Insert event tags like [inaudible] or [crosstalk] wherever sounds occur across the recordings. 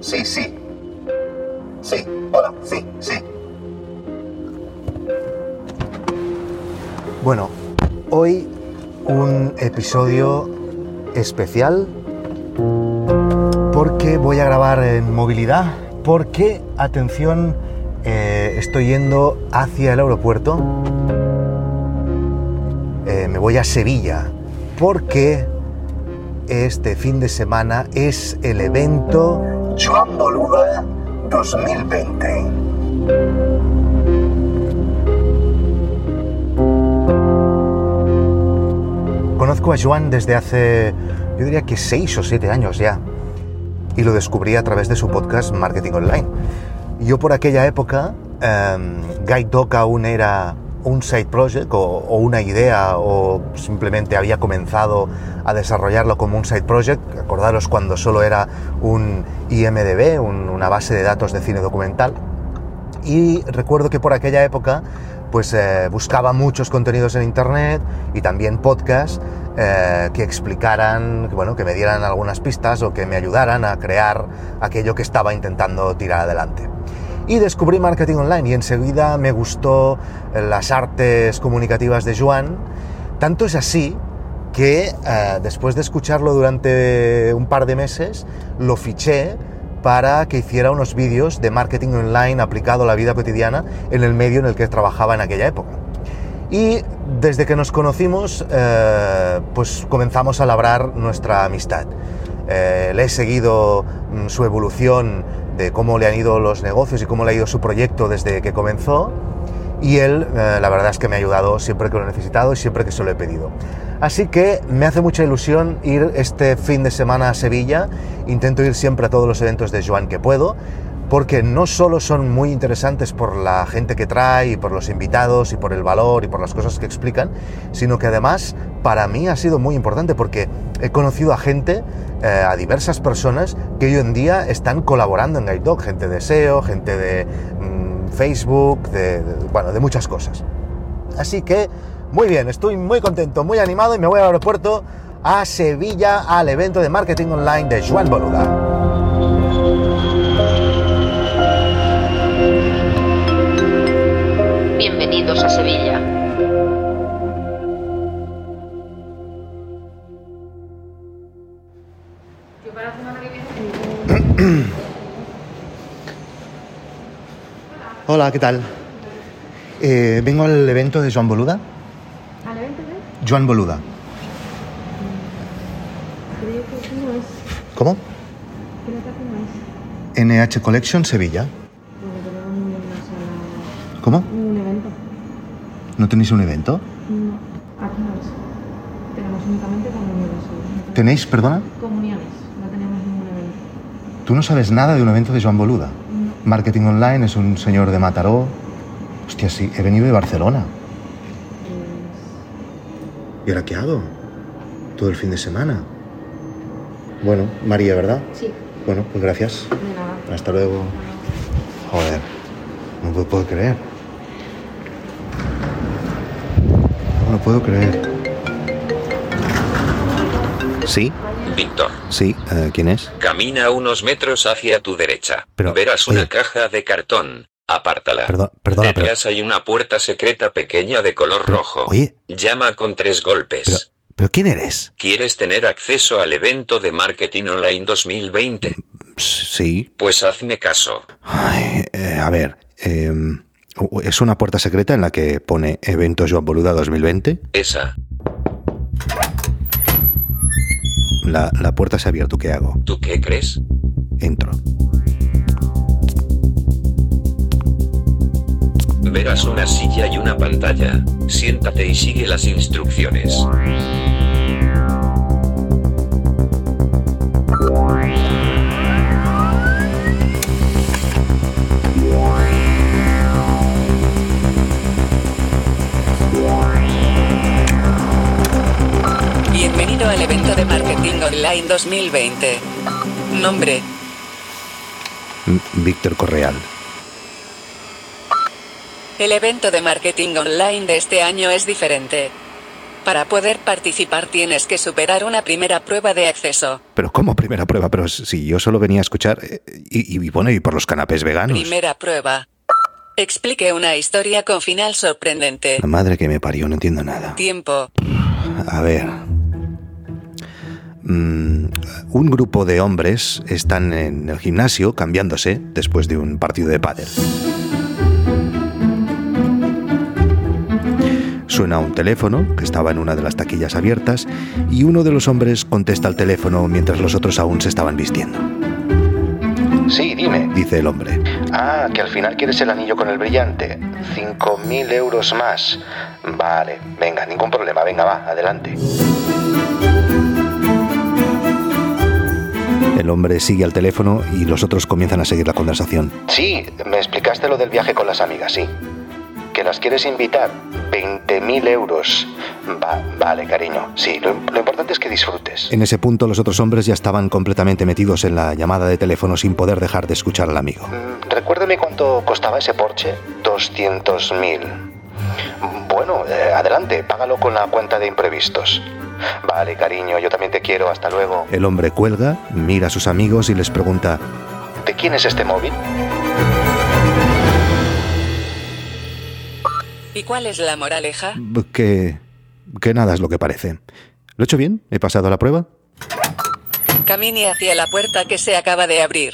Sí, sí. Sí, hola, sí, sí. Bueno, hoy un episodio especial porque voy a grabar en movilidad, porque, atención, eh, estoy yendo hacia el aeropuerto, eh, me voy a Sevilla, porque este fin de semana es el evento Joan Boluda 2020. Conozco a Joan desde hace, yo diría que seis o siete años ya, y lo descubrí a través de su podcast Marketing Online. Yo por aquella época, um, Guide Dog aún era un side project o, una idea o simplemente había comenzado a desarrollarlo como un side project. Acordaros cuando solo era un IMDB, un, una base de datos de cine documental. Y recuerdo que por aquella época pues eh, buscaba muchos contenidos en internet y también podcasts eh, que explicaran, bueno, que me dieran algunas pistas o que me ayudaran a crear aquello que estaba intentando tirar adelante. Y descubrí marketing online y enseguida me gustó las artes comunicativas de Joan. Tanto es así que eh, después de escucharlo durante un par de meses, lo fiché para que hiciera unos vídeos de marketing online aplicado a la vida cotidiana en el medio en el que trabajaba en aquella época. Y desde que nos conocimos, eh, pues comenzamos a labrar nuestra amistad. Eh, le he seguido mm, su evolución de cómo le han ido los negocios y cómo le ha ido su proyecto desde que comenzó. Y él, eh, la verdad es que me ha ayudado siempre que lo he necesitado y siempre que se lo he pedido. Así que me hace mucha ilusión ir este fin de semana a Sevilla. Intento ir siempre a todos los eventos de Joan que puedo, porque no solo son muy interesantes por la gente que trae, y por los invitados, y por el valor, y por las cosas que explican, sino que además para mí ha sido muy importante porque he conocido a gente, eh, a diversas personas que hoy en día están colaborando en Guide Dog, gente de SEO, gente de mmm, Facebook, de, de, bueno, de muchas cosas. Así que muy bien, estoy muy contento, muy animado y me voy al aeropuerto a Sevilla al evento de marketing online de Joan Boluda. Bienvenidos a Sevilla. [coughs] Hola, ¿qué tal? Eh, vengo al evento de Joan Boluda. ¿Al evento de? Joan Boluda. Creo que no es. ¿Cómo? Creo que no es. NH Collection Sevilla. ¿Cómo? ¿No tenéis un evento? No, aquí no es. Tenemos únicamente comuniones. No ¿Tenéis, perdona? Comuniones, no tenemos ningún evento. ¿Tú no sabes nada de un evento de Joan Boluda? No. Marketing Online es un señor de Mataró. Hostia, sí, he venido de Barcelona. Pues, ¿Y ahora qué hago? Todo el fin de semana. Bueno, María, ¿verdad? sí, Bueno, pues gracias. de nada. Hasta luego. Joder, no puedo creer. No lo puedo creer. ¿Sí? Víctor, Sí, eh, ¿quién es? camina unos metros hacia tu derecha. Pero, Verás una caja de cartón. Apártala. Perdón, perdona, pero, Detrás hay una puerta secreta pequeña de color pero- rojo. Oye, Llama con tres golpes. pero, pero ¿quién eres? ¿Quieres tener acceso al evento de Marketing Online 2020? Sí. Pues hazme caso. Ay, eh, a ver, eh, es una puerta secreta en la que pone Evento Joan Boluda 2020. Esa. La, la puerta se ha abierto, ¿qué hago? ¿Tú qué crees? Entro. Verás una silla y una pantalla. Siéntate y sigue las instrucciones. Online 2020. Nombre, M- Víctor Correal. el evento de Marketing Online de este año es diferente. Para poder participar tienes que superar una primera prueba de acceso. Pero ¿cómo primera prueba? Pero si yo solo venía a escuchar eh, y, y, bueno, y por los canapés veganos. Primera prueba. Explique una historia con final sorprendente. La madre que me parió, no entiendo nada. Tiempo. A ver. Mm, un grupo de hombres están en el gimnasio cambiándose después de un partido de pádel. Suena un teléfono que estaba en una de las taquillas abiertas y uno de los hombres contesta al teléfono mientras los otros aún se estaban vistiendo. Sí, dime, dice el hombre. Ah, que al final quieres el anillo con el brillante. Cinco mil euros más. Vale, venga, ningún problema, venga, va, adelante. El hombre sigue al teléfono y los otros comienzan a seguir la conversación. Sí, me explicaste lo del viaje con las amigas, sí. ¿Que las quieres invitar? 20.000 euros. Va, vale, cariño. Sí, lo, lo, importante es que disfrutes. En ese punto los otros hombres ya estaban completamente metidos en la llamada de teléfono sin poder dejar de escuchar al amigo. Mm, recuérdeme cuánto costaba ese Porsche. 200.000. Bueno, eh, adelante, págalo con la cuenta de imprevistos. Vale, cariño, yo también te quiero, hasta luego. El hombre cuelga, mira a sus amigos y les pregunta, ¿de quién es este móvil? ¿Y cuál es la moraleja? Que... que nada es lo que parece. ¿Lo he hecho bien? ¿He pasado la prueba? Camine hacia la puerta que se acaba de abrir.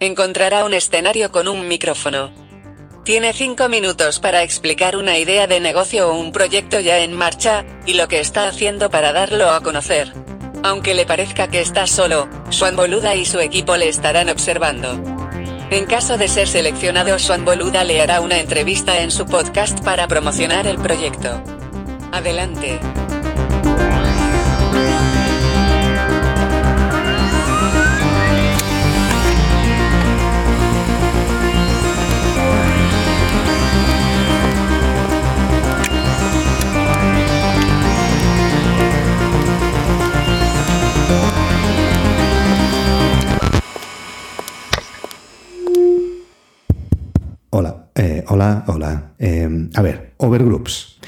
Encontrará un escenario con un micrófono. Tiene cinco minutos para explicar una idea de negocio o un proyecto ya en marcha, y lo que está haciendo para darlo a conocer. Aunque le parezca que está solo, Swan Boluda y su equipo le estarán observando. En caso de ser seleccionado, Swan Boluda le hará una entrevista en su podcast para promocionar el proyecto. Adelante. Ver, Overgroups.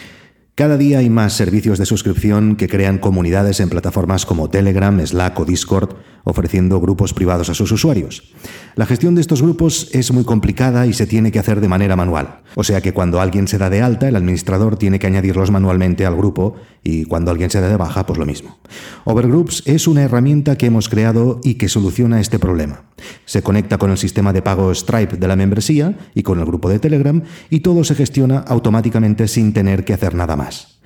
Cada día hay más servicios de suscripción que crean comunidades en plataformas como Telegram, Slack o Discord, ofreciendo grupos privados a sus usuarios. La gestión de estos grupos es muy complicada y se tiene que hacer de manera manual. O sea que cuando alguien se da de alta, el administrador tiene que añadirlos manualmente al grupo y cuando alguien se da de baja, pues lo mismo. Overgroups es una herramienta que hemos creado y que soluciona este problema. Se conecta con el sistema de pago Stripe de la membresía y con el grupo de Telegram y todo se gestiona automáticamente sin tener que hacer nada más.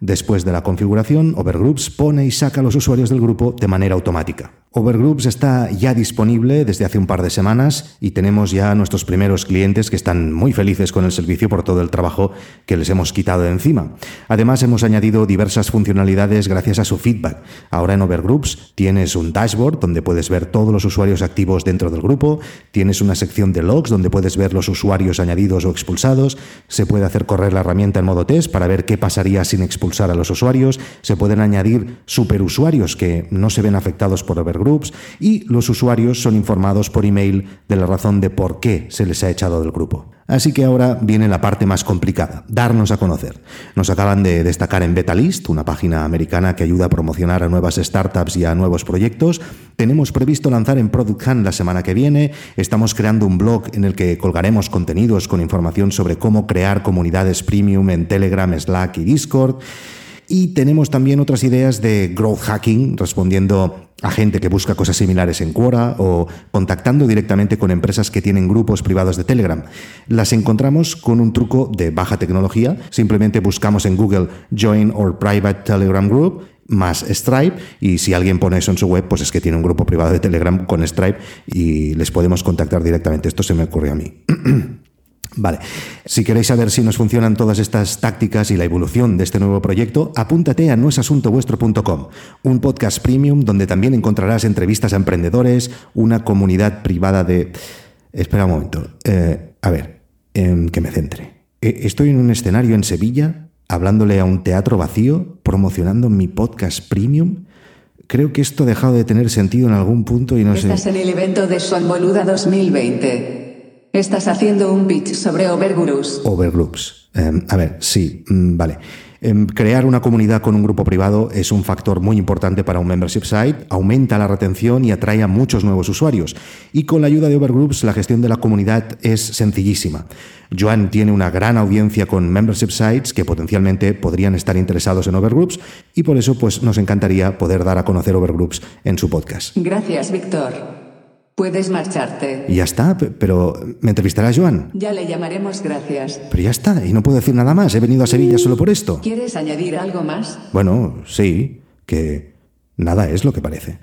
Después de la configuración, Overgroups pone y saca a los usuarios del grupo de manera automática. Overgroups está ya disponible desde hace un par de semanas y tenemos ya nuestros primeros clientes que están muy felices con el servicio por todo el trabajo que les hemos quitado de encima. Además, hemos añadido diversas funcionalidades gracias a su feedback. Ahora en Overgroups tienes un dashboard donde puedes ver todos los usuarios activos dentro del grupo, tienes una sección de logs donde puedes ver los usuarios añadidos o expulsados, se puede hacer correr la herramienta en modo test para ver qué pasaría sin expulsar a los usuarios, se pueden añadir superusuarios que no se ven afectados por Overgroups y los usuarios son informados por email de la razón de por qué se les ha echado del grupo. Así que ahora viene la parte más complicada, darnos a conocer. Nos acaban de destacar en Betalist, una página americana que ayuda a promocionar a nuevas startups y a nuevos proyectos. Tenemos previsto lanzar en Product Hunt la semana que viene. Estamos creando un blog en el que colgaremos contenidos con información sobre cómo crear comunidades premium en Telegram, Slack y Discord. Y tenemos también otras ideas de growth hacking, respondiendo a gente que busca cosas similares en Quora o contactando directamente con empresas que tienen grupos privados de Telegram. Las encontramos con un truco de baja tecnología. Simplemente buscamos en Google Join or Private Telegram Group más Stripe y si alguien pone eso en su web, pues es que tiene un grupo privado de Telegram con Stripe y les podemos contactar directamente. Esto se me ocurrió a mí. [clears throat] Vale, si queréis saber si nos funcionan todas estas tácticas y la evolución de este nuevo proyecto, apúntate a noesasuntovuestro.com, un podcast premium donde también encontrarás entrevistas a emprendedores, una comunidad privada de... Espera un momento, eh, a ver, eh, que me centre. Eh, estoy en un escenario en Sevilla, hablándole a un teatro vacío, promocionando mi podcast premium. Creo que esto ha dejado de tener sentido en algún punto y no Estás sé... en el evento de Swan Boluda 2020. Estás haciendo un pitch sobre Overgurus. Overgroups. Eh, a ver, sí, mm, vale. Em, crear una comunidad con un grupo privado es un factor muy importante para un membership site, aumenta la retención y atrae a muchos nuevos usuarios. Y con la ayuda de Overgroups, la gestión de la comunidad es sencillísima. Joan tiene una gran audiencia con membership sites que potencialmente podrían estar interesados en Overgroups y por eso pues, nos encantaría poder dar a conocer Overgroups en su podcast. Gracias, Víctor. Puedes marcharte. Y ya está, pe- pero ¿me entrevistará Joan? Ya le llamaremos gracias. Pero ya está, y no puedo decir nada más, he venido a Sevilla solo por esto. ¿Quieres añadir algo más? Bueno, sí, que nada es lo que parece.